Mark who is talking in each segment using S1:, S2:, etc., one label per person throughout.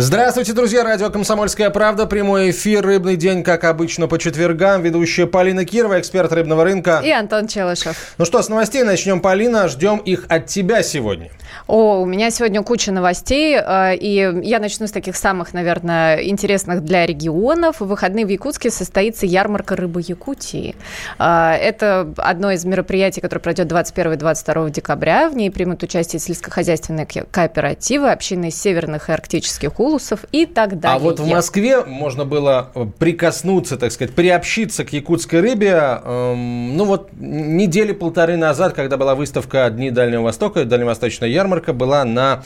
S1: Здравствуйте, друзья. Радио «Комсомольская правда». Прямой эфир. Рыбный день, как обычно, по четвергам. Ведущая Полина Кирова, эксперт рыбного рынка.
S2: И Антон Челышев.
S1: Ну что, с новостей начнем, Полина. Ждем их от тебя сегодня.
S2: О, у меня сегодня куча новостей, э, и я начну с таких самых, наверное, интересных для регионов. В выходные в Якутске состоится ярмарка рыбы Якутии. Э, это одно из мероприятий, которое пройдет 21-22 декабря. В ней примут участие сельскохозяйственные кооперативы, общины северных и арктических улусов и так далее.
S1: А вот в Москве можно было прикоснуться, так сказать, приобщиться к якутской рыбе, эм, ну вот недели полторы назад, когда была выставка «Дни Дальнего Востока», Дальневосточная ярмарка была на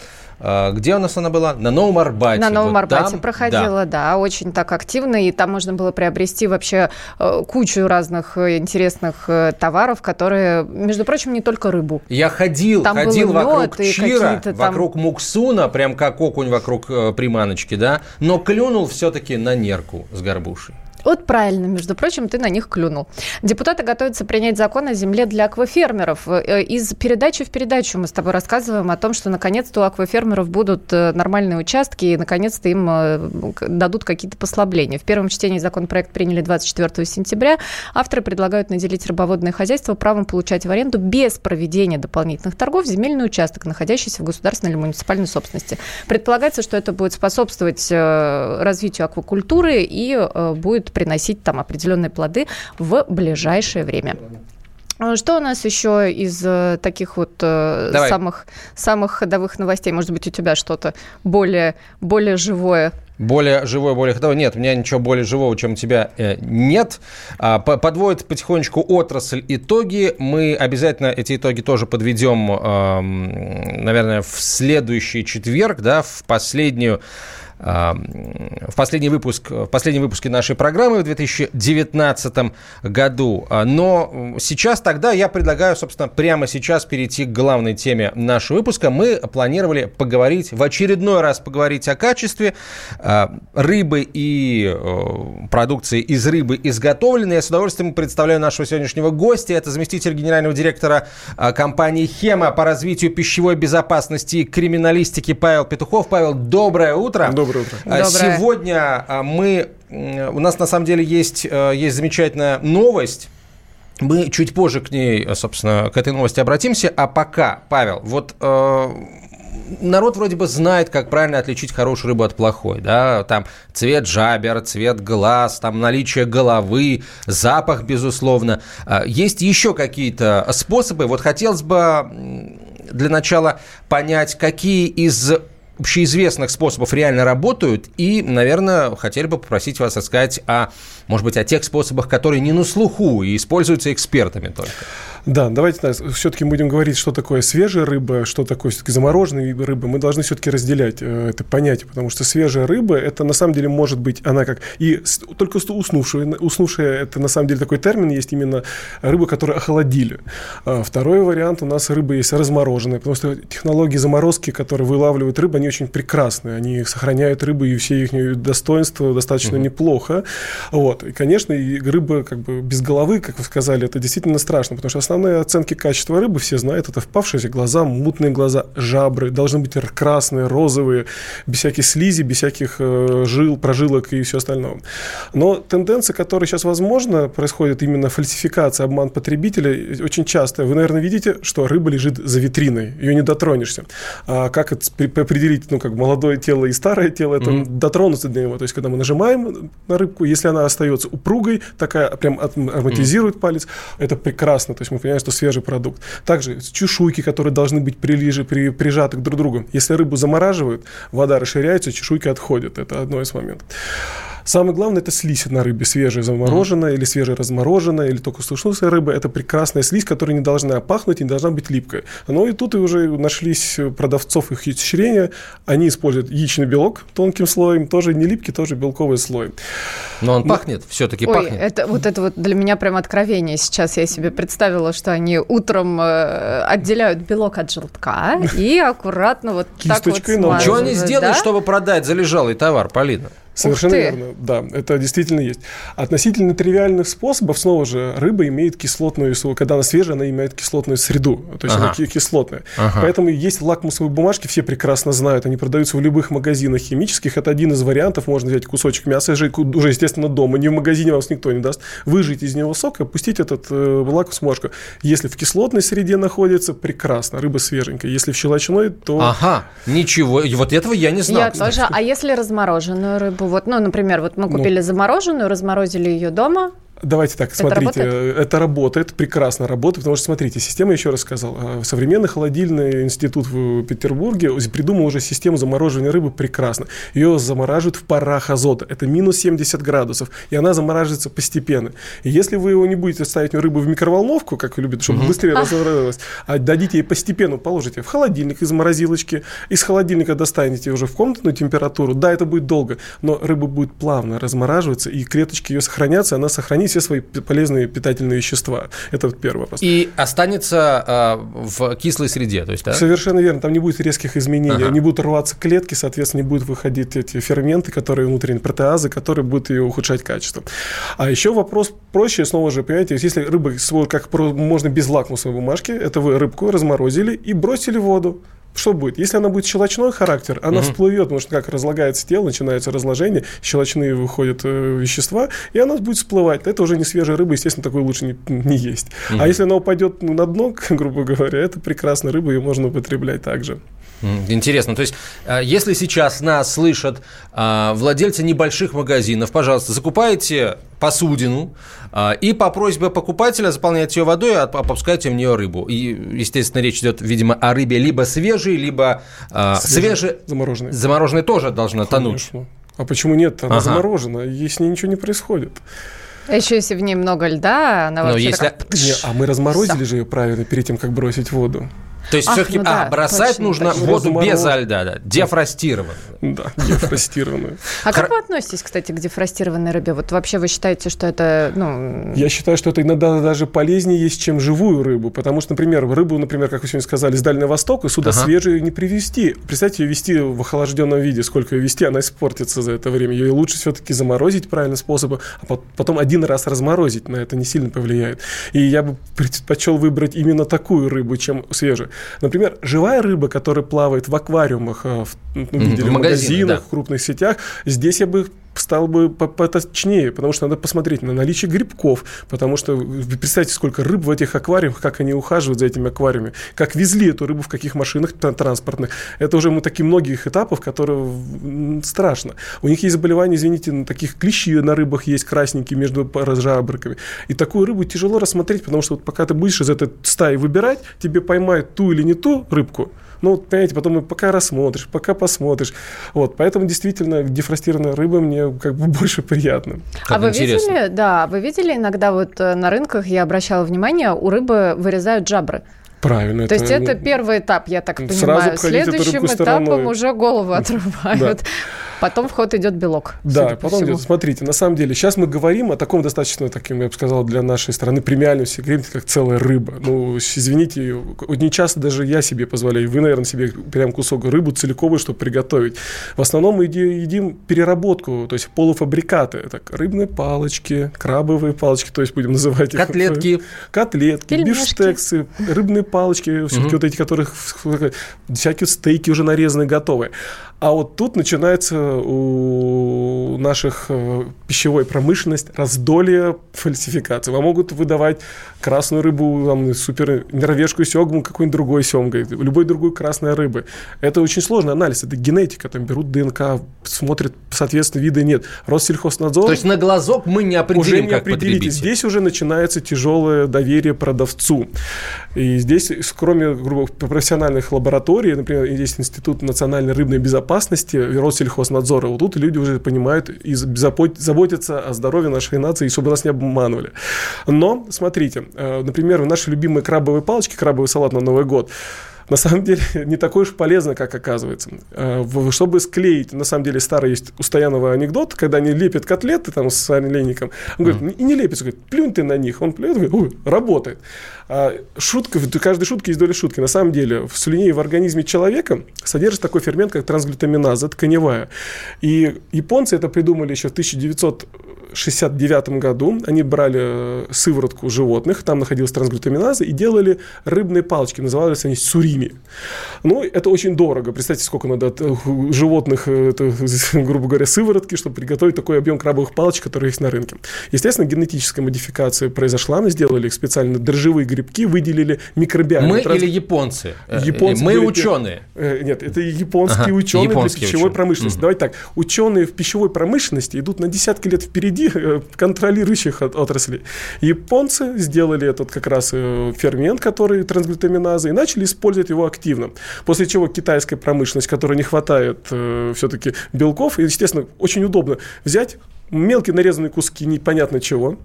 S1: где у нас она была? На Новом Арбате.
S2: На Новом вот Арбате там, проходила, да. да, очень так активно, и там можно было приобрести вообще э, кучу разных э, интересных товаров, которые, между прочим, не только рыбу.
S1: Я ходил, там ходил вокруг Чира, там... вокруг Муксуна, прям как окунь вокруг приманочки, да, но клюнул все-таки на нерку с горбушей.
S2: Вот правильно, между прочим, ты на них клюнул. Депутаты готовятся принять закон о земле для аквафермеров. Э, из передачи в передачу мы с тобой рассказываем о том, что наконец-то у аквафермеров будут э, нормальные участки и наконец-то им э, дадут какие-то послабления. В первом чтении законопроект приняли 24 сентября. Авторы предлагают наделить рыбоводное хозяйство правом получать в аренду без проведения дополнительных торгов земельный участок, находящийся в государственной или муниципальной собственности. Предполагается, что это будет способствовать развитию аквакультуры и будет приносить там определенные плоды в ближайшее время. А что у нас еще из э, таких вот э, самых, самых ходовых новостей? Может быть, у тебя что-то более, более живое?
S1: Более живое, более ходовое. Нет, у меня ничего более живого, чем у тебя э, нет. А, подводит потихонечку отрасль итоги. Мы обязательно эти итоги тоже подведем, э, наверное, в следующий четверг, да, в последнюю в последний выпуск, в последнем выпуске нашей программы в 2019 году. А, но сейчас тогда я предлагаю, собственно, прямо сейчас перейти к главной теме нашего выпуска. Мы планировали поговорить, в очередной раз поговорить о качестве а, рыбы и продукции из рыбы изготовленной. Я с удовольствием представляю нашего сегодняшнего гостя. Это заместитель генерального директора а, компании «Хема» по развитию пищевой безопасности и криминалистики Павел Петухов. Павел, доброе утро.
S3: Доброе Доброе утро.
S1: А, Доброе. Сегодня а, мы... У нас на самом деле есть, э, есть замечательная новость. Мы чуть позже к ней, собственно, к этой новости обратимся. А пока, Павел, вот э, народ вроде бы знает, как правильно отличить хорошую рыбу от плохой, да, там цвет жабер, цвет глаз, там наличие головы, запах, безусловно. А, есть еще какие-то способы. Вот хотелось бы для начала понять, какие из общеизвестных способов реально работают. И, наверное, хотели бы попросить вас рассказать о, может быть, о тех способах, которые не на слуху и используются экспертами только.
S3: Да, давайте да, все-таки будем говорить, что такое свежая рыба, что такое все-таки замороженная рыба. Мы должны все-таки разделять э, это понятие, потому что свежая рыба, это на самом деле может быть, она как и только уснувшая, уснувшая, это на самом деле такой термин, есть именно рыба, которую охладили. А второй вариант у нас рыба есть размороженная, потому что технологии заморозки, которые вылавливают рыбу, они очень прекрасные, они сохраняют рыбу и все их достоинства достаточно угу. неплохо. Вот. И, конечно, и рыба как бы без головы, как вы сказали, это действительно страшно, потому что основные оценки качества рыбы все знают, это впавшие глаза, мутные глаза, жабры, должны быть красные, розовые, без всяких слизи, без всяких э, жил, прожилок и все остальное. Но тенденция, которая сейчас возможна, происходит именно фальсификация, обман потребителя, очень часто. Вы, наверное, видите, что рыба лежит за витриной, ее не дотронешься. А как это определить, ну, как молодое тело и старое тело, это mm-hmm. дотронуться до него. То есть, когда мы нажимаем на рыбку, если она остается упругой, такая прям ароматизирует mm-hmm. палец, это прекрасно. То есть, мы понимаем, что свежий продукт. Также чешуйки, которые должны быть прилиже, при, прижаты к друг другу. Если рыбу замораживают, вода расширяется, чешуйки отходят. Это одно из моментов. Самое главное – это слизь на рыбе, свежая замороженная mm-hmm. или свежая размороженная, или только сушеная рыба. Это прекрасная слизь, которая не должна пахнуть и не должна быть липкой. Но и тут и уже нашлись продавцов их изощрения. Они используют яичный белок тонким слоем, тоже не липкий, тоже белковый слой.
S1: Но он Но... пахнет, все-таки
S2: Ой,
S1: пахнет.
S2: Это, вот это вот для меня прям откровение. Сейчас я себе представила, что они утром э, отделяют белок от желтка и аккуратно вот так вот
S1: Что они сделали, чтобы продать залежалый товар, Полина?
S3: Совершенно верно, да, это действительно есть. Относительно тривиальных способов, снова же, рыба имеет кислотную, когда она свежая, она имеет кислотную среду, то есть ага. она кислотная. Ага. Поэтому есть лакмусовые бумажки, все прекрасно знают, они продаются в любых магазинах химических, это один из вариантов, можно взять кусочек мяса, уже, естественно, дома, не в магазине вам никто не даст, выжать из него сок и опустить этот э, лакмусовую бумажку. Если в кислотной среде находится, прекрасно, рыба свеженькая. Если в щелочной, то...
S1: Ага, ничего, вот этого я не знал.
S2: Я тоже, а если размороженную рыбу? Вот, ну, например, вот мы ну. купили ну, замороженную, разморозили ее дома,
S3: Давайте так, смотрите, это работает? это работает, прекрасно работает, потому что, смотрите, система, еще раз сказал, э, современный холодильный институт в Петербурге придумал уже систему замораживания рыбы прекрасно. Ее замораживают в парах азота, это минус 70 градусов, и она замораживается постепенно. И если вы его не будете ставить рыбу в микроволновку, как вы любите, чтобы угу. быстрее размораживалась, а дадите ей постепенно, положите в холодильник из морозилочки, из холодильника достанете уже в комнатную температуру, да, это будет долго, но рыба будет плавно размораживаться, и клеточки ее сохранятся, она сохранится все свои полезные питательные вещества. Это вот первый вопрос.
S1: И останется э, в кислой среде, то есть, да?
S3: Совершенно верно. Там не будет резких изменений, ага. не будут рваться клетки, соответственно, не будут выходить эти ферменты, которые внутренние протеазы, которые будут ее ухудшать качество. А еще вопрос проще, снова же, понимаете, если рыба, как можно без лакмусовой бумажки, это вы рыбку разморозили и бросили в воду что будет? Если она будет щелочной характер, она угу. всплывет, потому что как разлагается тело, начинается разложение, щелочные выходят э, вещества, и она будет всплывать. Это уже не свежая рыба, естественно, такой лучше не, не есть. Угу. А если она упадет на дно, грубо говоря, это прекрасная рыба, ее можно употреблять также.
S1: Интересно. То есть, э, если сейчас нас слышат э, владельцы небольших магазинов, пожалуйста, закупайте посудину э, и по просьбе покупателя заполняйте ее водой, а опускайте в нее рыбу. И, естественно, речь идет, видимо, о рыбе либо свежей, либо свежей.
S3: Замороженной.
S1: Замороженной тоже должна
S3: Конечно.
S1: тонуть.
S3: А почему нет? Она ага. заморожена, и с ней ничего не происходит.
S2: А еще если в ней много льда, она вообще
S3: если... такая... Не, а мы разморозили Все. же ее правильно перед тем, как бросить в воду.
S1: То есть все-таки ну да, а, бросать точно, нужно точно. воду Разуморов... без льда, да, дефростированную.
S3: Да, дефростированную.
S2: А как вы относитесь, кстати, к дефростированной рыбе? Вот вообще вы считаете, что это, ну...
S3: Я считаю, что это иногда даже полезнее есть, чем живую рыбу, потому что, например, рыбу, например, как вы сегодня сказали, с Дальнего Востока сюда ага. свежую не привезти. Представьте, ее вести в охлажденном виде, сколько ее вести, она испортится за это время. Ее лучше все-таки заморозить правильным способом, а потом один раз разморозить, на это не сильно повлияет. И я бы предпочел выбрать именно такую рыбу, чем свежую. Например, живая рыба, которая плавает в аквариумах, э, в, ну, видели, в, в магазинах, да. в крупных сетях, здесь я бы стал бы поточнее, потому что надо посмотреть на наличие грибков, потому что представьте, сколько рыб в этих аквариумах, как они ухаживают за этими аквариумами, как везли эту рыбу в каких машинах транспортных. Это уже мы такие многих этапов, которые страшно. У них есть заболевания, извините, на таких клещи на рыбах есть красненькие между жабрыками. И такую рыбу тяжело рассмотреть, потому что вот пока ты будешь из этой стаи выбирать, тебе поймают ту или не ту рыбку, ну, вот, понимаете, потом пока рассмотришь, пока посмотришь. Вот, поэтому действительно дефростированная рыба мне как бы больше приятно.
S2: Как а вы видели, да, вы видели иногда вот э, на рынках, я обращала внимание, у рыбы вырезают жабры.
S3: Правильно.
S2: То это, есть это первый этап, я так понимаю. Следующим этапом уже голову отрывают. Потом в ход идет белок.
S3: Да, потом идет. Смотрите, на самом деле, сейчас мы говорим о таком достаточно, таким, я бы сказал, для нашей страны премиальном сегменте, как целая рыба. Ну, извините, не часто даже я себе позволяю. Вы, наверное, себе прям кусок рыбы целиковой, чтобы приготовить. В основном мы едим переработку, то есть полуфабрикаты. Это рыбные палочки, крабовые палочки, то есть будем называть
S1: их. Котлетки.
S3: Котлетки, Пельмешки. бифштексы, рыбные палочки, все-таки вот эти, которых всякие стейки уже нарезанные, готовые. А вот тут начинается у наших э, пищевой промышленности раздолье фальсификации. Вам могут выдавать красную рыбу, там, супер норвежскую семгу, какой-нибудь другой семгой, любой другой красной рыбы. Это очень сложный анализ, это генетика, там берут ДНК, смотрят, соответственно, вида нет. Россельхознадзор...
S1: То есть на глазок мы не определим, уже не как определите.
S3: Здесь уже начинается тяжелое доверие продавцу. И здесь, кроме грубо, профессиональных лабораторий, например, есть Институт национальной рыбной безопасности, Россельхознадзора, вот тут люди уже понимают и заботятся о здоровье нашей нации, чтобы нас не обманывали. Но, смотрите, э, например, наши любимые крабовые палочки, крабовый салат на Новый год, на самом деле не такой уж полезно, как оказывается. Э, чтобы склеить, на самом деле старый есть у Стоянова анекдот, когда они лепят котлеты там с олеником, он говорит, и не лепится, говорит, плюнь ты на них. Он плюет, говорит, работает. А шутка, в каждой шутке есть доля шутки. На самом деле в слюне в организме человека содержится такой фермент, как трансглютаминаза, тканевая. И японцы это придумали еще в 1900 1969 году они брали э, сыворотку животных, там находилась трансглютаминаза, и делали рыбные палочки, назывались они сурими. Ну, это очень дорого. Представьте, сколько надо э, животных, э, это, грубо говоря, сыворотки, чтобы приготовить такой объем крабовых палочек, которые есть на рынке. Естественно, генетическая модификация произошла, мы сделали их специально дрожжевые грибки, выделили микробиальные.
S1: Мы транс... или японцы?
S3: Японцы.
S1: Мы ученые.
S3: Нет, это японские ага, ученые японские для пищевой ученые. промышленности. Угу. Давайте так, ученые в пищевой промышленности идут на десятки лет впереди других э, контролирующих отраслей. Японцы сделали этот как раз э, фермент, который трансглютаминаза, и начали использовать его активно. После чего китайская промышленность, которой не хватает э, все-таки белков, и, естественно, очень удобно взять мелкие нарезанные куски непонятно чего,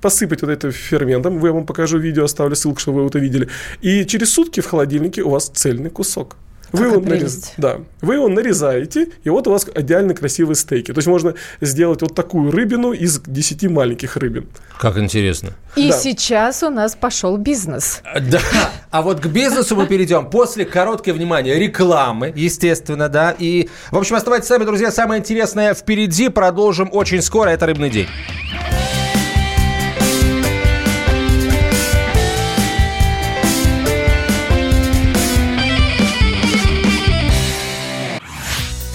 S3: посыпать вот этим ферментом. Я вам покажу видео, оставлю ссылку, чтобы вы это видели. И через сутки в холодильнике у вас цельный кусок. Вы его, нарез... да. вы его нарезаете, и вот у вас идеально красивые стейки. То есть можно сделать вот такую рыбину из 10 маленьких рыбин.
S1: Как интересно.
S2: И да. сейчас у нас пошел бизнес.
S1: Да. А вот к бизнесу мы перейдем после короткой внимания рекламы, естественно, да. И, в общем, оставайтесь с нами, друзья. Самое интересное впереди. Продолжим очень скоро. Это «Рыбный день».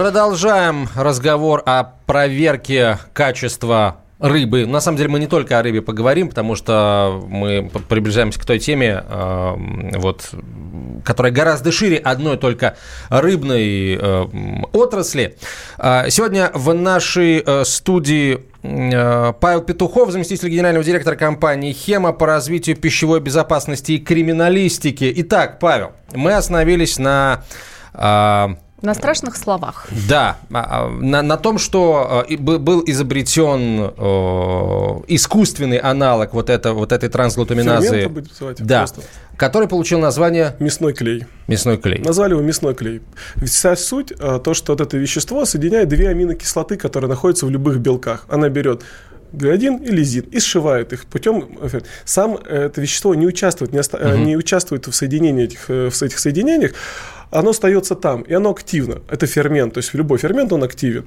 S1: Продолжаем разговор о проверке качества рыбы. На самом деле мы не только о рыбе поговорим, потому что мы приближаемся к той теме, э, вот, которая гораздо шире одной только рыбной э, отрасли. Э, сегодня в нашей э, студии э, Павел Петухов, заместитель генерального директора компании «Хема» по развитию пищевой безопасности и криминалистики. Итак, Павел, мы остановились на э,
S2: на страшных словах.
S1: Да, а, а, на, на том, что э, был изобретен э, искусственный аналог вот, это, вот этой трансглутаминазы, да, который получил название...
S3: Мясной клей.
S1: Мясной клей.
S3: Назвали его мясной клей. Вся суть, э, то, что вот это вещество соединяет две аминокислоты, которые находятся в любых белках. Она берет глядин и лизин и сшивает их путем... Сам это вещество не участвует, не, оста... угу. не участвует в соединении этих, в этих соединениях, оно остается там, и оно активно. Это фермент, то есть любой фермент, он активен.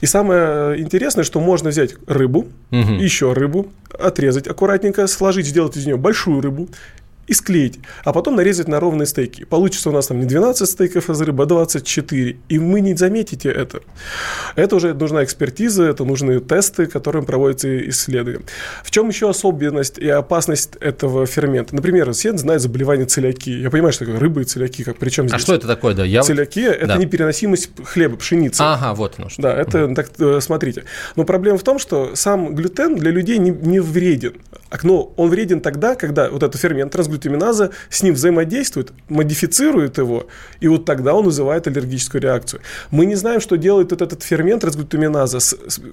S3: И самое интересное, что можно взять рыбу, угу. еще рыбу, отрезать аккуратненько, сложить, сделать из нее большую рыбу, и склеить, а потом нарезать на ровные стейки. Получится у нас там не 12 стейков из рыбы, а 24. И вы не заметите это. Это уже нужна экспертиза, это нужны тесты, которым проводятся исследования. В чем еще особенность и опасность этого фермента? Например, все знают заболевание целиакии. Я понимаю, что такое рыба и целиаки, как причем а здесь?
S1: А что это такое, да? Я...
S3: Целиакия – это да. непереносимость хлеба, пшеницы.
S1: Ага, вот оно что.
S3: Да, это, так, э, смотрите. Но проблема в том, что сам глютен для людей не, не вреден. Но он вреден тогда, когда вот этот фермент, трансглютаминаза, с ним взаимодействует, модифицирует его, и вот тогда он вызывает аллергическую реакцию. Мы не знаем, что делает вот этот фермент трансглютаминаза,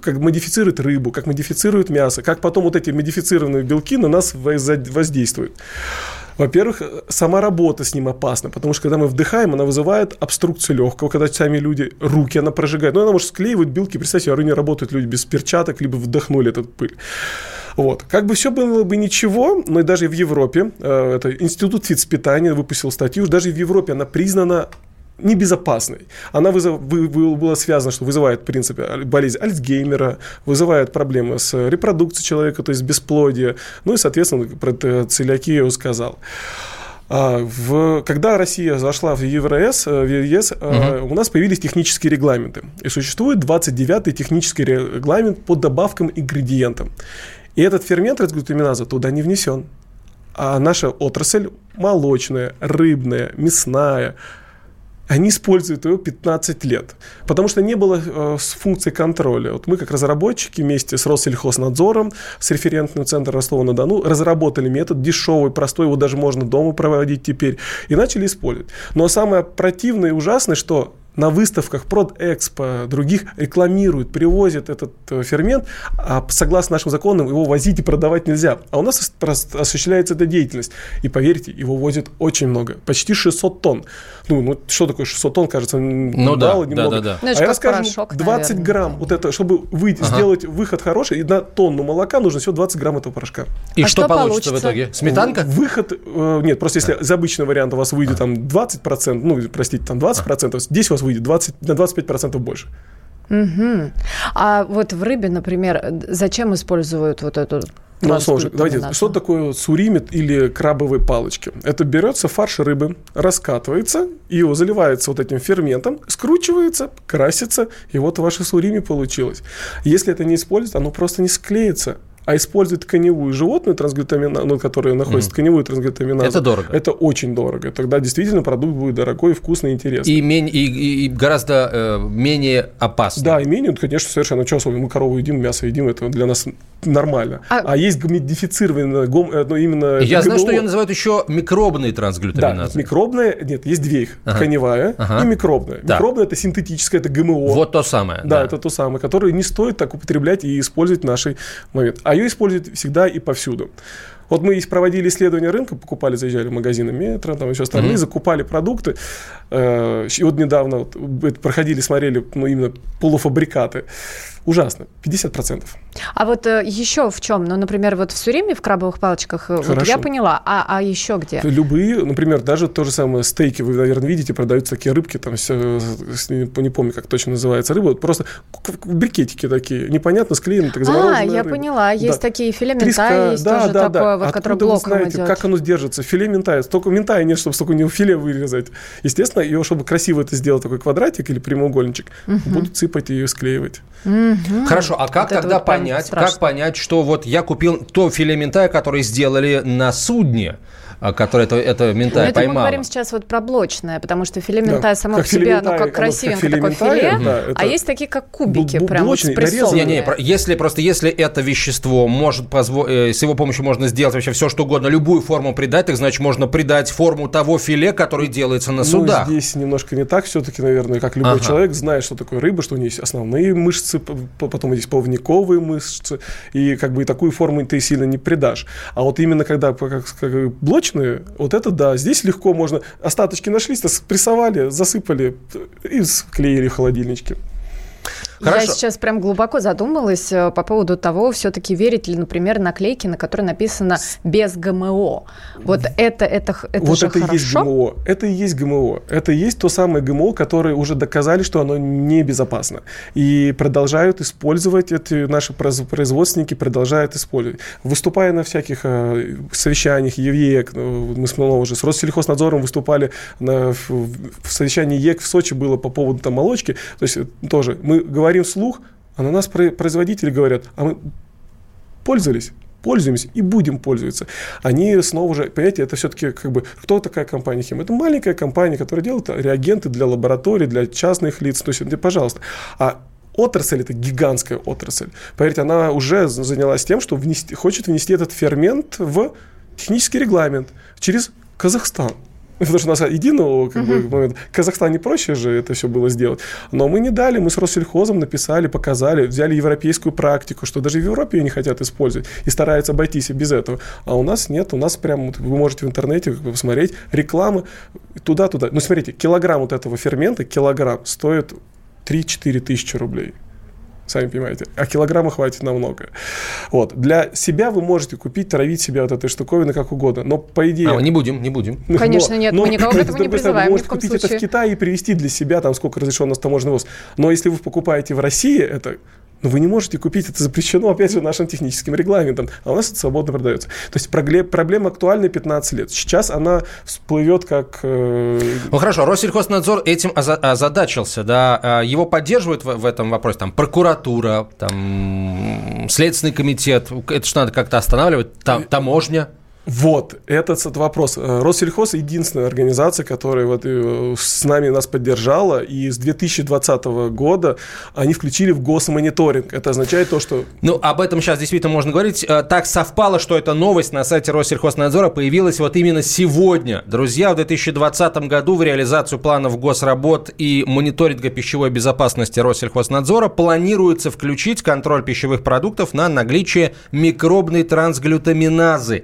S3: как модифицирует рыбу, как модифицирует мясо, как потом вот эти модифицированные белки на нас воздействуют. Во-первых, сама работа с ним опасна, потому что когда мы вдыхаем, она вызывает обструкцию легкого, когда сами люди, руки она прожигает. Ну, она может склеивать белки. Представьте, а не работают люди без перчаток, либо вдохнули этот пыль. Вот. Как бы все было бы ничего, но и даже в Европе, э, это Институт фитспитания выпустил статью, даже в Европе она признана небезопасной. Она вызов, вы, вы, была связана, что вызывает, в принципе, болезнь Альцгеймера, вызывает проблемы с репродукцией человека, то есть бесплодие, ну и, соответственно, про целиакию сказал. А, в, когда Россия зашла в ЕВРС, э, в ЕС, угу. у нас появились технические регламенты. И существует 29-й технический регламент по добавкам ингредиентам. И этот фермент разглютаминаза туда не внесен. А наша отрасль молочная, рыбная, мясная, они используют его 15 лет, потому что не было э, функции контроля. Вот мы, как разработчики, вместе с Россельхознадзором, с референтным центром Ростова-на-Дону, разработали метод дешевый, простой, его даже можно дома проводить теперь, и начали использовать. Но самое противное и ужасное, что на выставках Продэкспо, других рекламируют, привозят этот э, фермент, а согласно нашим законам его возить и продавать нельзя. А у нас осуществляется эта деятельность. И поверьте, его возят очень много, почти 600 тонн. Ну, ну что такое 600 тонн, кажется, ну, мало, да, немного. Да, да, да.
S2: Ну, а я порошок,
S3: 20 наверное. грамм, вот это, чтобы выйти, ага. сделать выход хороший, и на тонну молока нужно всего 20 грамм этого порошка.
S1: И а что, что получится, получится в итоге? Сметанка?
S3: Выход, э, нет, просто если за обычный вариант у вас выйдет там 20%, ну, простите, там 20%, здесь у вас выйдет 20, на 25% больше.
S2: Угу. А вот в рыбе, например, зачем используют вот эту
S3: ну, слушай, давайте, что такое суримит или крабовые палочки? Это берется фарш рыбы, раскатывается, и его заливается вот этим ферментом, скручивается, красится, и вот ваше сурими получилось. Если это не использовать, оно просто не склеится а использовать тканевую животную трансглютаминазу, ну, которая находится mm. тканевую трансглютаминазу.
S1: Это дорого.
S3: Это очень дорого. Тогда действительно продукт будет дорогой, вкусный, интересный.
S1: И, мень, и, и гораздо э, менее опасный.
S3: Да, и менее, конечно, совершенно. Что особенно, мы корову едим, мясо едим, это для нас нормально. А, а есть гомедифицированная, гом, э, ну, именно
S1: Я ГМО. знаю, что ее называют еще микробные трансглютаминазы.
S3: Да, микробная, нет, есть две их. Ага. Тканевая ага. и микробная. Да. Микробная – это синтетическая, это ГМО.
S1: Вот то самое.
S3: Да, да, это то самое, которое не стоит так употреблять и использовать в нашей момент. А ее используют всегда и повсюду. Вот мы проводили исследование рынка, покупали, заезжали в магазины метро, там еще остальные, mm-hmm. закупали продукты. Э, и вот недавно вот проходили, смотрели ну, именно полуфабрикаты. Ужасно. 50%.
S2: А вот э, еще в чем? Ну, например, вот в Суриме, в крабовых палочках, э, вот я поняла. А, а еще где?
S3: Любые, например, даже то же самое стейки, вы, наверное, видите, продаются такие рыбки, там все, не помню, как точно называется рыба, вот просто брикетики такие, непонятно, склеены, так
S2: А, я рыба. поняла. Есть да. такие филе мента, есть да, тоже да, такое, да. вот, которое блоком вы знаете, идет.
S3: как оно держится? Филе мента, столько мента нет, чтобы столько не филе вырезать. Естественно, ее, чтобы красиво это сделать, такой квадратик или прямоугольничек, угу. будут сыпать ее и склеивать.
S1: Угу. Хорошо, а как вот тогда вот понять, как понять, что вот я купил то филе мента, которое сделали на судне, а, которое это, это ментай
S2: это
S1: поймала.
S2: мы говорим сейчас вот про блочное, потому что филе ментай да, само по себе, оно как красивенько как такое филе, да, а есть такие как кубики, б- прям блочный, вот не,
S1: не, если просто если это вещество может позволить, э, с его помощью можно сделать вообще все, что угодно, любую форму придать, так значит можно придать форму того филе, который делается на судах.
S3: Ну, здесь немножко не так все-таки, наверное, как любой ага. человек знает, что такое рыба, что у нее есть основные мышцы, потом есть плавниковые мышцы, и как бы и такую форму ты сильно не придашь. А вот именно когда как, как блочные, вот это да, здесь легко можно, остаточки нашлись, спрессовали, засыпали и склеили в холодильничке.
S2: Хорошо. Я сейчас прям глубоко задумалась э, по поводу того, все-таки верить ли, например, наклейки, на которой написано «без ГМО». Вот это, это, это
S3: вот
S2: же
S3: это
S2: хорошо?
S3: есть ГМО. Это и есть ГМО. Это и есть то самое ГМО, которое уже доказали, что оно небезопасно. И продолжают использовать, эти наши производственники продолжают использовать. Выступая на всяких э, совещаниях ЕВЕК, ну, мы снова уже с Россельхознадзором выступали на, в, в совещании ЕК в Сочи было по поводу там молочки. То есть э, тоже мы говорим говорим вслух, а на нас производители говорят, а мы пользовались, пользуемся и будем пользоваться. Они снова же, понимаете, это все-таки как бы, кто такая компания Хим? Это маленькая компания, которая делает реагенты для лабораторий, для частных лиц, то есть, пожалуйста. А отрасль это гигантская отрасль. Поверьте, она уже занялась тем, что внести, хочет внести этот фермент в технический регламент через Казахстан. Потому что у нас единого как бы, момента. В Казахстане проще же это все было сделать. Но мы не дали, мы с Россельхозом написали, показали, взяли европейскую практику, что даже в Европе ее не хотят использовать и стараются обойтись без этого. А у нас нет, у нас прям, вы можете в интернете посмотреть, реклама туда-туда. Ну, смотрите, килограмм вот этого фермента, килограмм стоит 3-4 тысячи рублей сами понимаете. А килограмма хватит намного. Вот. Для себя вы можете купить, травить себя вот этой штуковины как угодно. Но по идее...
S1: А, не будем, не будем.
S2: Конечно, нет, но, мы никого к этому не призываем.
S3: Вы можете купить случае. это в Китае и привезти для себя, там сколько разрешен у нас таможенный ввоз. Но если вы покупаете в России это, Но вы не можете купить, это запрещено, опять же, нашим техническим регламентом, а у нас это свободно продается. То есть проблема актуальна 15 лет. Сейчас она всплывет как... Э...
S1: Ну хорошо, Россельхознадзор этим озадачился, да, а его поддерживают в, этом вопросе, там, прокуратура, там, Следственный комитет, это что надо как-то останавливать, там, таможня?
S3: Вот, этот вопрос. Э, Россельхоз единственная организация, которая вот э, с нами нас поддержала, и с 2020 года они включили в госмониторинг. Это означает то, что...
S1: Ну, об этом сейчас действительно можно говорить. Э, так совпало, что эта новость на сайте Россельхознадзора появилась вот именно сегодня. Друзья, в 2020 году в реализацию планов госработ и мониторинга пищевой безопасности Россельхознадзора планируется включить контроль пищевых продуктов на наличие микробной трансглютаминазы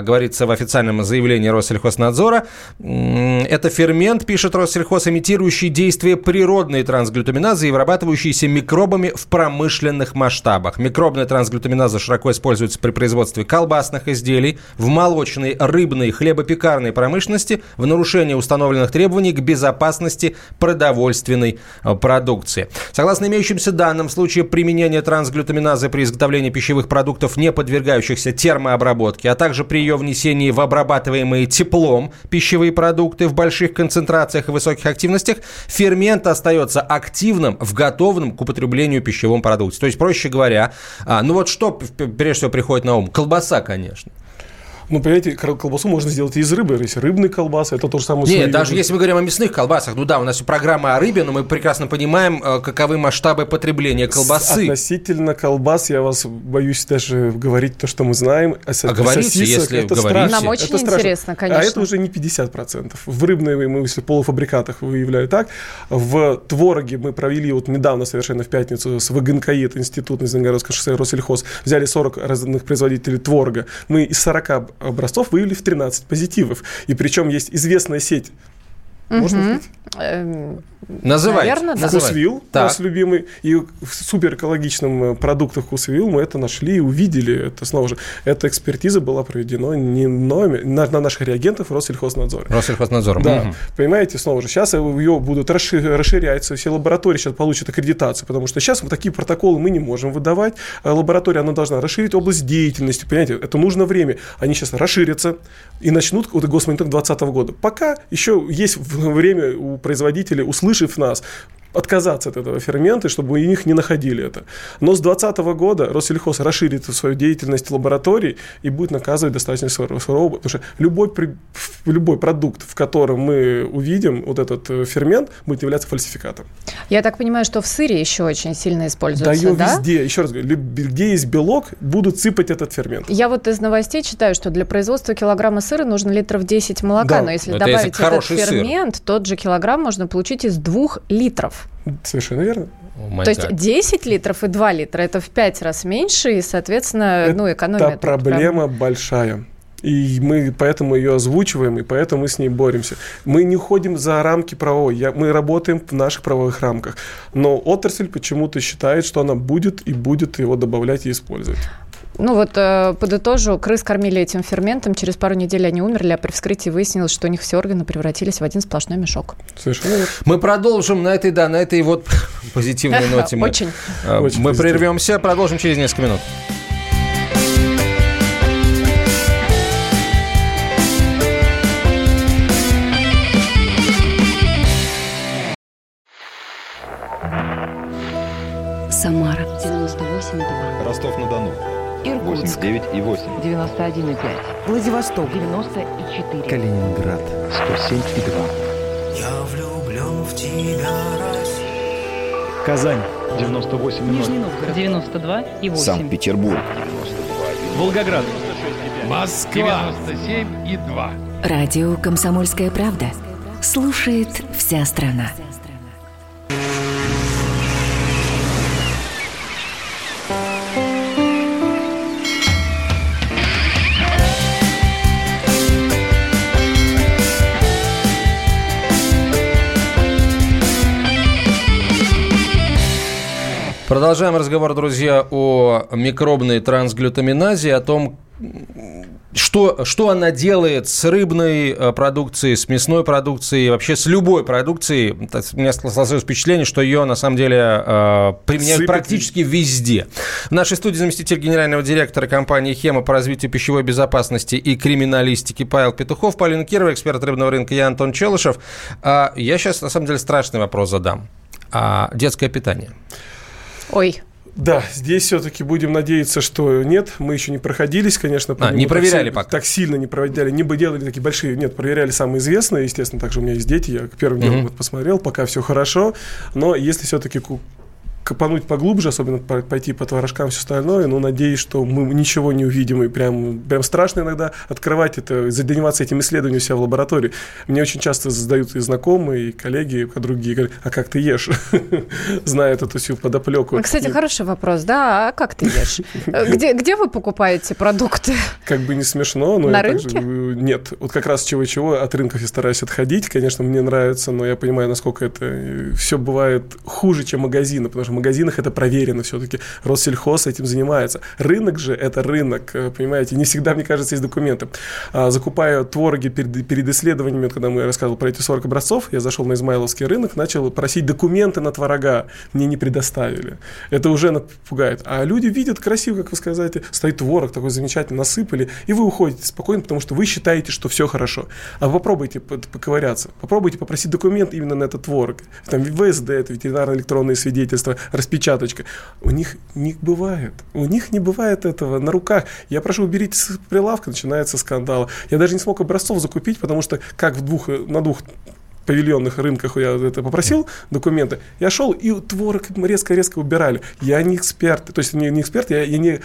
S1: говорится в официальном заявлении Россельхознадзора. Это фермент, пишет Россельхоз, имитирующий действие природной трансглютаминазы и вырабатывающийся микробами в промышленных масштабах. Микробная трансглютаминаза широко используется при производстве колбасных изделий, в молочной, рыбной, хлебопекарной промышленности в нарушении установленных требований к безопасности продовольственной а, продукции. Согласно имеющимся данным, в случае применения трансглютаминазы при изготовлении пищевых продуктов, не подвергающихся термообработке, а также при ее внесении в обрабатываемые теплом пищевые продукты в больших концентрациях и высоких активностях, фермент остается активным в готовом к употреблению пищевом продукте. То есть, проще говоря, а, ну вот что прежде всего приходит на ум? Колбаса, конечно.
S3: Ну, понимаете, колбасу можно сделать из рыбы. Есть рыбные колбасы, это то же самое.
S1: Нет, даже если мы говорим о мясных колбасах, ну да, у нас программа о рыбе, но мы прекрасно понимаем, э, каковы масштабы потребления колбасы.
S3: Относительно колбас, я вас боюсь даже говорить то, что мы знаем.
S1: А, а говорите, сосисок, если это говорите.
S2: Нам очень это интересно, конечно.
S3: А это уже не 50%. В рыбной, мы, если полуфабрикатах выявляли так. В твороге мы провели вот недавно, совершенно в пятницу, с ВГНКИ, это институт Нижегородского шоссе Россельхоз, взяли 40 разных производителей творога. Мы из 40 образцов выявили в 13 позитивов. И причем есть известная сеть можно сказать?
S1: Называйте. Наверное,
S3: да. Вкусвилл, наш любимый. И в супер экологичном э, продукте Вкусвилл мы это нашли и увидели. Это снова же, эта экспертиза была проведена не нами, на, на наших реагентов Россельхознадзора.
S1: Россельхознадзором.
S3: Да. Угу. Понимаете, снова же, сейчас ее будут расширяться, все лаборатории сейчас получат аккредитацию, потому что сейчас вот такие протоколы мы не можем выдавать. А лаборатория, она должна расширить область деятельности, понимаете, это нужно время. Они сейчас расширятся и начнут вот госмониторинг 2020 года. Пока еще есть время у производителей, услышав нас, отказаться от этого фермента, чтобы у них не находили это. Но с 2020 года Россельхоз расширит свою деятельность лабораторий и будет наказывать достаточно сурово, потому что любой, любой продукт, в котором мы увидим вот этот э, фермент, будет являться фальсификатом.
S2: Я так понимаю, что в сыре еще очень сильно используется, да?
S3: ее да? везде, еще раз говорю, где есть белок, будут сыпать этот фермент.
S2: Я вот из новостей читаю, что для производства килограмма сыра нужно литров 10 молока, да. но если Это добавить если этот фермент, сыр. тот же килограмм можно получить из двух литров.
S3: Совершенно верно.
S2: Oh То есть 10 литров и 2 литра это в 5 раз меньше, и, соответственно, это ну, экономия.
S3: Это проблема прям... большая. И мы поэтому ее озвучиваем, и поэтому мы с ней боремся. Мы не уходим за рамки правовой, я, мы работаем в наших правовых рамках. Но отрасль почему-то считает, что она будет и будет его добавлять и использовать.
S2: Ну вот, э, подытожу, крыс кормили этим ферментом, через пару недель они умерли, а при вскрытии выяснилось, что у них все органы превратились в один сплошной мешок.
S1: Совершенно верно. Мы продолжим на этой, да, на этой вот позитивной ноте. Мы,
S2: Очень.
S1: Э, мы прервемся, продолжим через несколько минут.
S4: Самара
S5: 89 и 8.
S4: 91 и 5. Владивосток. 94.
S5: Калининград. 107 и 2.
S6: Я влюблен в тебя, Россия.
S5: Казань. 98 и 0.
S4: Нижний Новгород. 92 и 8.
S5: Санкт-Петербург.
S7: 92 Волгоград.
S8: Москва. 97 и 2.
S4: Радио «Комсомольская правда». Слушает вся страна.
S1: Продолжаем разговор, друзья, о микробной трансглютаминазе, о том, что, что она делает с рыбной э, продукцией, с мясной продукцией, вообще с любой продукцией. У меня сложилось впечатление, что ее на самом деле э, применяют Сыпет. практически везде. В нашей студии заместитель генерального директора компании «Хема» по развитию пищевой безопасности и криминалистики Павел Петухов, Полина Кирова, эксперт рыбного рынка, я Антон Челышев. А я сейчас, на самом деле, страшный вопрос задам. А детское питание.
S2: Ой.
S3: Да, здесь все-таки будем надеяться, что нет. Мы еще не проходились, конечно.
S1: А, не проверяли
S3: так,
S1: пока.
S3: Так сильно не проверяли. Не бы делали такие большие. Нет, проверяли самые известные. Естественно, также у меня есть дети. Я первым делом mm-hmm. посмотрел, пока все хорошо. Но если все-таки копануть поглубже, особенно пойти по творожкам, все остальное, но надеюсь, что мы ничего не увидим, и прям, прям страшно иногда открывать это, заниматься этим исследованием себя в лаборатории. Мне очень часто задают и знакомые, и коллеги, и другие, говорят, а как ты ешь? Знают эту всю подоплеку.
S2: А, кстати, хороший вопрос, да, а как ты ешь? Где, где вы покупаете продукты?
S3: Как бы не смешно, но...
S2: На рынке?
S3: Также, нет, вот как раз чего-чего, от рынков я стараюсь отходить, конечно, мне нравится, но я понимаю, насколько это э, все бывает хуже, чем магазины, потому что магазинах это проверено все-таки. Россельхоз этим занимается. Рынок же это рынок, э, понимаете, не всегда, мне кажется, есть документы. А, закупая твороги перед, перед исследованиями, когда мы рассказывал про эти 40 образцов, я зашел на Измайловский рынок, начал просить документы на творога. Мне не предоставили. Это уже напугает. А люди видят красиво, как вы сказали, стоит творог такой замечательный, насыпали, и вы уходите спокойно, потому что вы считаете, что все хорошо. А попробуйте поковыряться, попробуйте попросить документ именно на этот творог. Там ВСД, это ветеринарно-электронные свидетельства, распечаточка. У них не бывает. У них не бывает этого на руках. Я прошу, уберите с прилавка, начинается скандал. Я даже не смог образцов закупить, потому что как в двух, на двух павильонных рынках я это попросил документы, я шел и творог резко-резко убирали. Я не эксперт, то есть не, не эксперт, я, я не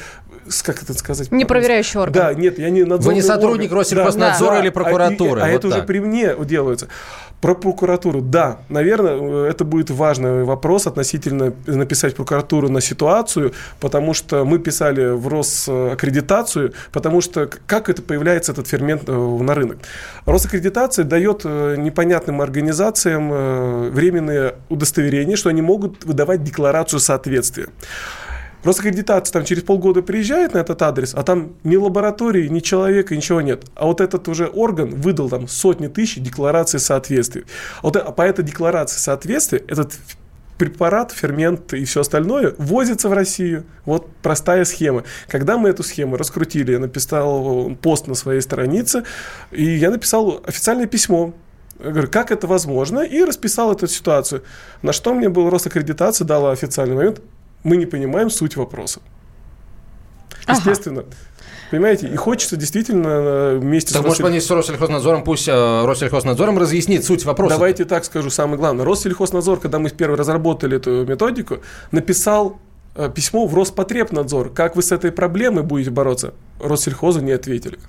S3: как это сказать?
S2: Не проверяющий орган.
S3: Да, нет, я не
S1: надзорный Вы не сотрудник орган. Россельхознадзора да, или прокуратуры.
S3: А, а вот это так. уже при мне делается. Про прокуратуру, да, наверное, это будет важный вопрос относительно написать прокуратуру на ситуацию, потому что мы писали в Росаккредитацию, потому что как это появляется этот фермент э, на рынок. Росаккредитация дает э, непонятным организациям э, временные удостоверения, что они могут выдавать декларацию соответствия. Роскредитация там через полгода приезжает на этот адрес, а там ни лаборатории, ни человека, ничего нет. А вот этот уже орган выдал там сотни тысяч деклараций соответствия. Вот по этой декларации соответствия этот препарат, фермент и все остальное возится в Россию. Вот простая схема. Когда мы эту схему раскрутили, я написал пост на своей странице, и я написал официальное письмо я говорю, как это возможно? И расписал эту ситуацию. На что мне был Росаккредитация дала официальный момент мы не понимаем суть вопроса. Естественно. Ага. Понимаете? И хочется действительно э, вместе
S1: так с... может, они с Россельхознадзором, пусть э, Россельхознадзором разъяснит суть вопроса.
S3: Давайте так скажу, самое главное. Россельхознадзор, когда мы первый разработали эту методику, написал э, письмо в Роспотребнадзор. Как вы с этой проблемой будете бороться? Россельхозу не ответили.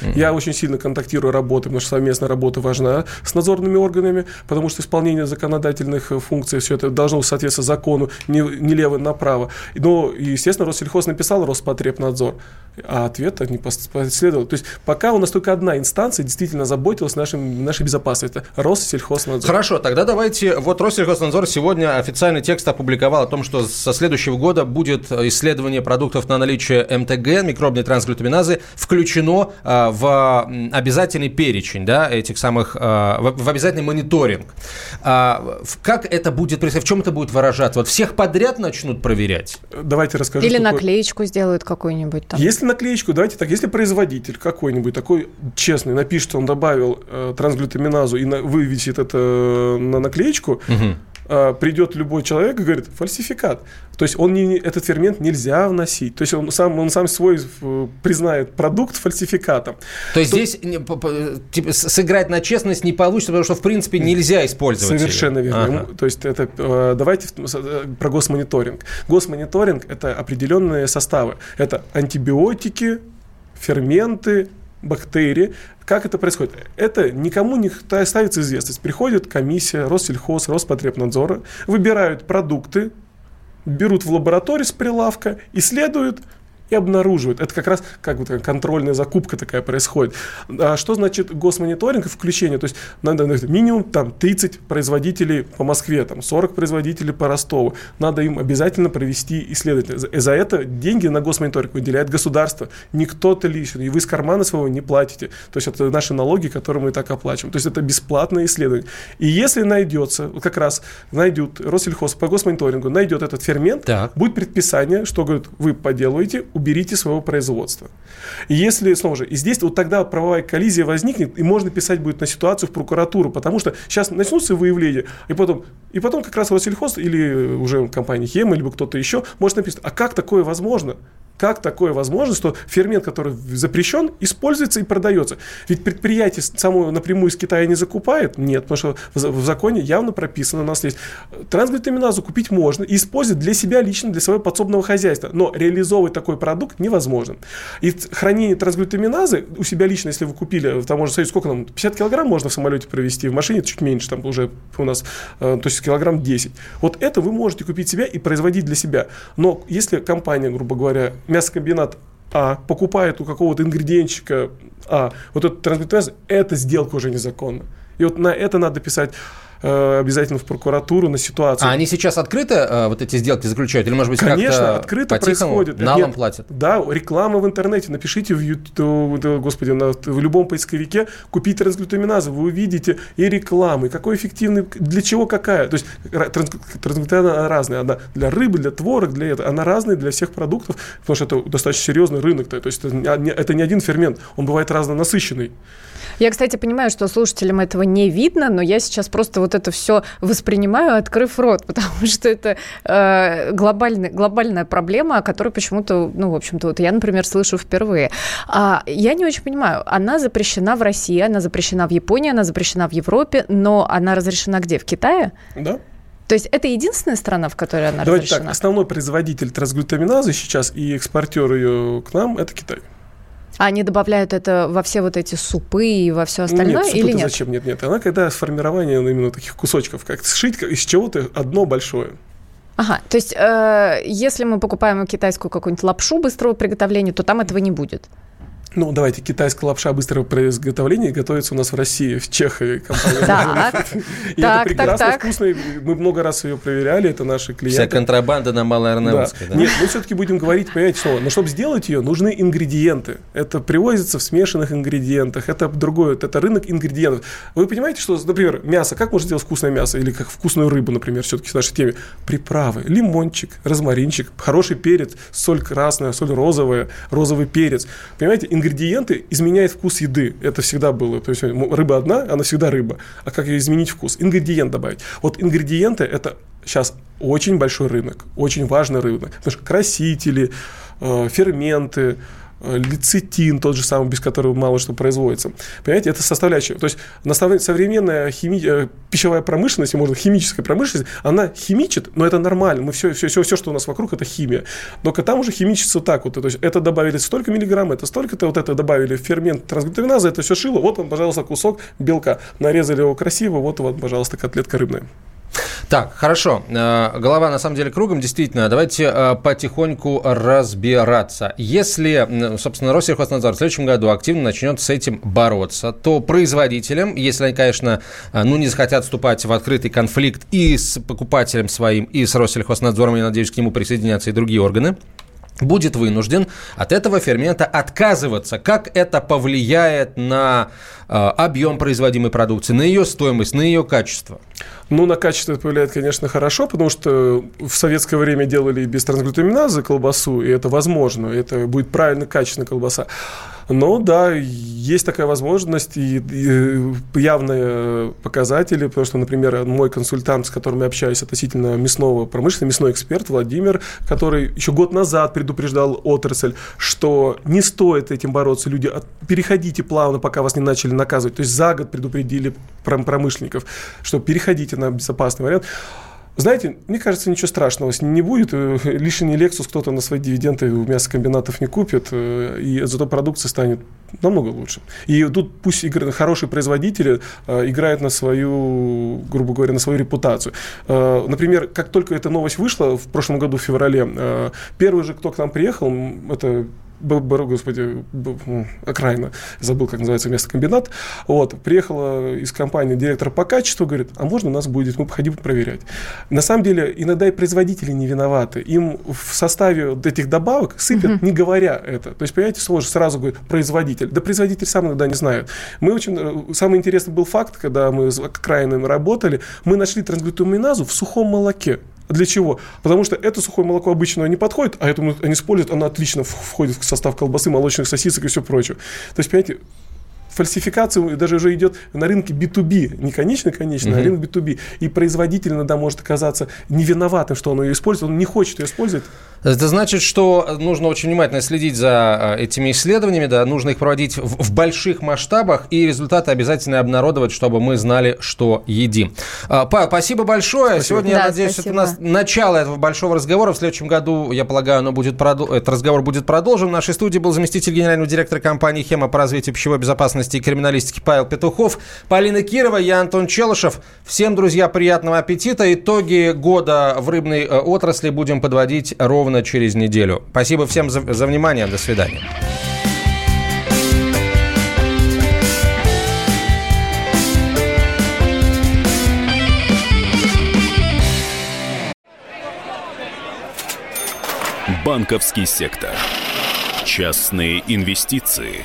S3: Mm-hmm. Я очень сильно контактирую, работаю, потому что совместная работа важна с надзорными органами, потому что исполнение законодательных функций, все это должно соответствовать закону, не, не лево направо. Но, естественно, Россельхоз написал Роспотребнадзор, а ответа не последовал. То есть пока у нас только одна инстанция действительно заботилась нашим, нашей безопасностью. Это Россельхознадзор.
S1: Хорошо, тогда давайте, вот Россельхознадзор сегодня официальный текст опубликовал о том, что со следующего года будет исследование продуктов на наличие МТГ, микробной трансглютаминазы, включено а, в обязательный перечень да, этих самых, а, в обязательный мониторинг. А, как это будет происходить, в чем это будет выражаться? Вот всех подряд начнут проверять?
S3: Давайте расскажу.
S2: Или наклеечку сделают какую-нибудь там.
S3: Если наклеечку, давайте так, если производитель какой-нибудь такой честный напишет, что он добавил э, трансглютаминазу и на, вывесит это э, на наклеечку, угу а, придет любой человек и говорит, фальсификат. То есть он не, этот фермент нельзя вносить. То есть он сам, он сам свой э, признает продукт фальсификатом.
S1: То есть То... здесь типа, сыграть на честность не получится, потому что, в принципе, нельзя использовать
S3: Совершенно ее. верно. Ага. То есть это, э, давайте э, про госмониторинг. Госмониторинг – это определенные составы. Это антибиотики, ферменты, бактерии. Как это происходит? Это никому не ставится известность. Приходит комиссия, Россельхоз, Роспотребнадзора, выбирают продукты, берут в лаборатории с прилавка, исследуют и обнаруживают. Это как раз как бы контрольная закупка такая происходит. А что значит госмониторинг и включение? То есть надо минимум там 30 производителей по Москве, там 40 производителей по Ростову. Надо им обязательно провести исследование. За, за это деньги на госмониторинг выделяет государство. Не кто-то лично. И вы из кармана своего не платите. То есть это наши налоги, которые мы так оплачиваем. То есть это бесплатное исследование. И если найдется, как раз найдут Россельхоз по госмониторингу, найдет этот фермент, так. будет предписание, что говорит, вы поделаете, уберите своего производства. И если, снова же, и здесь вот тогда правовая коллизия возникнет, и можно писать будет на ситуацию в прокуратуру, потому что сейчас начнутся выявления, и потом, и потом как раз Россельхоз или уже компания Хема, либо кто-то еще может написать, а как такое возможно? Как такое возможно, что фермент, который запрещен, используется и продается? Ведь предприятие само напрямую из Китая не закупает? Нет, потому что в законе явно прописано, у нас есть трансглютаминазу купить можно и использовать для себя лично, для своего подсобного хозяйства. Но реализовывать такой продукт невозможно. И хранение трансглютаминазы у себя лично, если вы купили в таможенном союзе, сколько нам? 50 килограмм можно в самолете провести, в машине чуть меньше, там уже у нас, э, то есть килограмм 10. Вот это вы можете купить себя и производить для себя. Но если компания, грубо говоря, мясокомбинат А покупает у какого-то ингредиентчика А вот этот трансглютаминаз, эта сделка уже незаконна. И вот на это надо писать обязательно в прокуратуру на ситуацию.
S1: А они сейчас открыто э, вот эти сделки заключают? Или, может быть,
S3: Конечно, открыто происходит.
S1: Налом Нет, платят?
S3: Да, реклама в интернете. Напишите в, YouTube, господи, на, в любом поисковике «Купить трансглютаминазу». Вы увидите и рекламы, какой эффективный, для чего какая. То есть трансглютамина разная. Она для рыбы, для творог, для этого. Она разная для всех продуктов, потому что это достаточно серьезный рынок. То есть это не, это не один фермент, он бывает разнонасыщенный.
S2: Я, кстати, понимаю, что слушателям этого не видно, но я сейчас просто вот это все воспринимаю, открыв рот, потому что это э, глобальный, глобальная проблема, о которой почему-то, ну, в общем-то, вот я, например, слышу впервые. А, я не очень понимаю, она запрещена в России, она запрещена в Японии, она запрещена в Европе, но она разрешена где? В Китае?
S3: Да.
S2: То есть это единственная страна, в которой она
S3: Давайте
S2: разрешена?
S3: так, основной производитель трансглютаминазы сейчас и экспортер ее к нам – это Китай.
S2: А они добавляют это во все вот эти супы и во все остальное
S3: нет,
S2: или нет?
S3: зачем? Нет, нет. Она когда сформирование именно таких кусочков, как сшить из чего-то одно большое.
S2: Ага, то есть э, если мы покупаем китайскую какую-нибудь лапшу быстрого приготовления, то там этого не будет?
S3: Ну, давайте, китайская лапша быстрого приготовления готовится у нас в России, в Чехии. Компания.
S2: Так,
S3: И это прекрасно, вкусно. Мы много раз ее проверяли, это наши клиенты.
S1: Вся контрабанда на Малой Арнаутской.
S3: Нет, мы все-таки будем говорить, понимаете, что, но чтобы сделать ее, нужны ингредиенты. Это привозится в смешанных ингредиентах, это другое, это рынок ингредиентов. Вы понимаете, что, например, мясо, как можно сделать вкусное мясо, или как вкусную рыбу, например, все-таки в нашей теме? Приправы, лимончик, розмаринчик, хороший перец, соль красная, соль розовая, розовый перец. Понимаете, ингредиенты изменяют вкус еды. Это всегда было. То есть рыба одна, она всегда рыба. А как ее изменить вкус? Ингредиент добавить. Вот ингредиенты это сейчас очень большой рынок, очень важный рынок. Потому что красители, э, ферменты, лецитин, тот же самый, без которого мало что производится. Понимаете, это составляющая. То есть современная хими... Э, пищевая промышленность, можно химическая промышленность, она химичит, но это нормально. Мы все, все, все, все, что у нас вокруг, это химия. Только там уже химичится вот так вот. То есть это добавили столько миллиграмм, это столько-то, вот это добавили фермент трансглутаминаза, это все шило. Вот вам, пожалуйста, кусок белка. Нарезали его красиво, вот вот, пожалуйста, котлетка рыбная.
S1: Так, хорошо. Э, голова на самом деле кругом, действительно. Давайте э, потихоньку разбираться. Если, собственно, Россельхознадзор в следующем году активно начнет с этим бороться, то производителям, если они, конечно, э, ну, не захотят вступать в открытый конфликт и с покупателем своим, и с Россельхознадзором, я надеюсь, к нему присоединятся и другие органы, будет вынужден от этого фермента отказываться. Как это повлияет на э, объем производимой продукции, на ее стоимость, на ее качество?
S3: Ну, на качество это повлияет, конечно, хорошо, потому что в советское время делали без трансглютаминазы колбасу, и это возможно, это будет правильно качественная колбаса. Но да, есть такая возможность и, и явные показатели, потому что, например, мой консультант, с которым я общаюсь относительно мясного промышленного, мясной эксперт Владимир, который еще год назад предупреждал отрасль, что не стоит этим бороться, люди, переходите плавно, пока вас не начали наказывать. То есть за год предупредили промышленников, что переходите на безопасный вариант. Знаете, мне кажется, ничего страшного с ним не будет. Э, лишний Lexus кто-то на свои дивиденды у мясокомбинатов не купит, э, и зато продукция станет намного лучше. И тут пусть игры, хорошие производители э, играют на свою, грубо говоря, на свою репутацию. Например, как только эта новость вышла в прошлом году в феврале, первый же, кто к нам приехал, это господи, окраина, забыл, как называется место комбинат. Вот, приехала из компании директор по качеству, говорит, а можно у нас будет, мы походим проверять. На самом деле, иногда и производители не виноваты. Им в составе вот этих добавок сыпят, uh-huh. не говоря это. То есть, понимаете, сложно сразу говорит производитель. Да производитель сам иногда не знает. Мы очень, э, самый интересный был факт, когда мы с окраинами работали, мы нашли трансглютаминазу в сухом молоке. Для чего? Потому что это сухое молоко обычно не подходит, а это они используют, оно отлично входит в состав колбасы, молочных сосисок и все прочее. То есть, понимаете, фальсификация даже уже идет на рынке B2B, не конечно-конечно, uh-huh. а рынок B2B. И производитель иногда может оказаться не виноватым, что он ее использует, он не хочет ее использовать.
S1: Это значит, что нужно очень внимательно следить за э, этими исследованиями, да, нужно их проводить в, в больших масштабах и результаты обязательно обнародовать, чтобы мы знали, что едим. А, Павел, спасибо большое. Спасибо. Сегодня, да, я надеюсь, спасибо. это у нас начало этого большого разговора. В следующем году, я полагаю, оно будет этот разговор будет продолжен. В нашей студии был заместитель генерального директора компании «Хема» по развитию пищевой безопасности и криминалистики Павел Петухов, Полина Кирова, я Антон Челышев. Всем, друзья, приятного аппетита. Итоги года в рыбной э, отрасли будем подводить ровно через неделю. Спасибо всем за, за внимание. До свидания.
S9: Банковский сектор. Частные инвестиции.